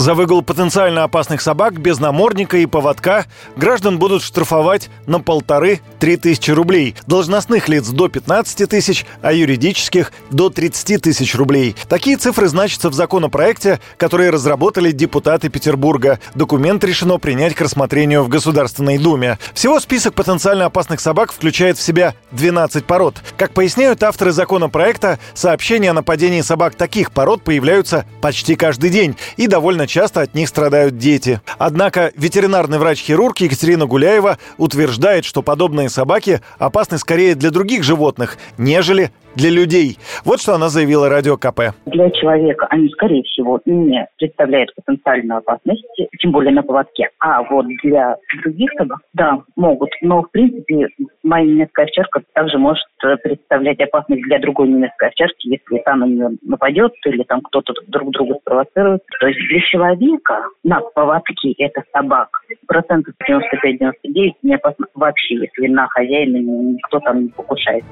За выгул потенциально опасных собак без намордника и поводка граждан будут штрафовать на полторы-три тысячи рублей. Должностных лиц до 15 тысяч, а юридических до 30 тысяч рублей. Такие цифры значатся в законопроекте, который разработали депутаты Петербурга. Документ решено принять к рассмотрению в Государственной Думе. Всего список потенциально опасных собак включает в себя 12 пород. Как поясняют авторы законопроекта, сообщения о нападении собак таких пород появляются почти каждый день и довольно часто от них страдают дети. Однако ветеринарный врач-хирург Екатерина Гуляева утверждает, что подобные собаки опасны скорее для других животных, нежели для людей. Вот что она заявила радио КП. Для человека они, скорее всего, не представляют потенциальную опасность, тем более на поводке. А вот для других собак, да, могут. Но, в принципе, моя немецкая овчарка также может представлять опасность для другой немецкой овчарки, если та на нее нападет или там кто-то друг друга спровоцирует. То есть для человека на поводке это собак процентов 95-99 не вообще, если на хозяина никто там не покушается.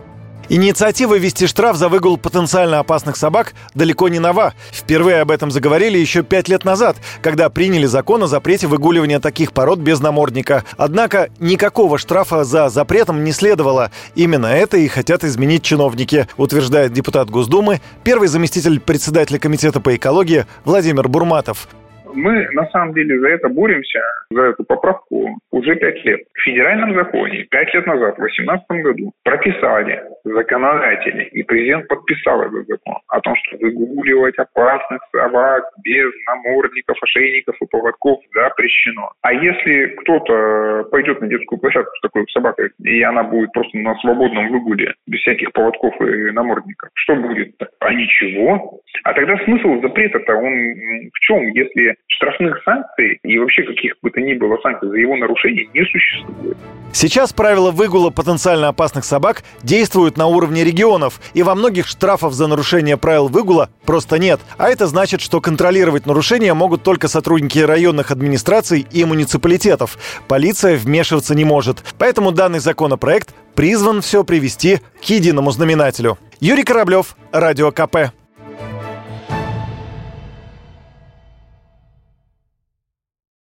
Инициатива ввести штраф за выгул потенциально опасных собак далеко не нова. Впервые об этом заговорили еще пять лет назад, когда приняли закон о запрете выгуливания таких пород без намордника. Однако никакого штрафа за запретом не следовало. Именно это и хотят изменить чиновники, утверждает депутат Госдумы, первый заместитель председателя Комитета по экологии Владимир Бурматов. Мы на самом деле за это боремся, за эту поправку уже пять лет. В федеральном законе пять лет назад, в 2018 году, прописали законодатели, и президент подписал этот закон о том, что выгуливать опасных собак без намордников, ошейников и поводков запрещено. А если кто-то пойдет на детскую площадку с такой собакой, и она будет просто на свободном выгуле, без всяких поводков и намордников, что будет? А ничего. А тогда смысл запрета-то он в чем, если штрафных санкций и вообще каких бы то ни было санкций за его нарушение не существует. Сейчас правила выгула потенциально опасных собак действуют на уровне регионов, и во многих штрафов за нарушение правил выгула просто нет. А это значит, что контролировать нарушения могут только сотрудники районных администраций и муниципалитетов. Полиция вмешиваться не может. Поэтому данный законопроект призван все привести к единому знаменателю. Юрий Кораблев, Радио КП.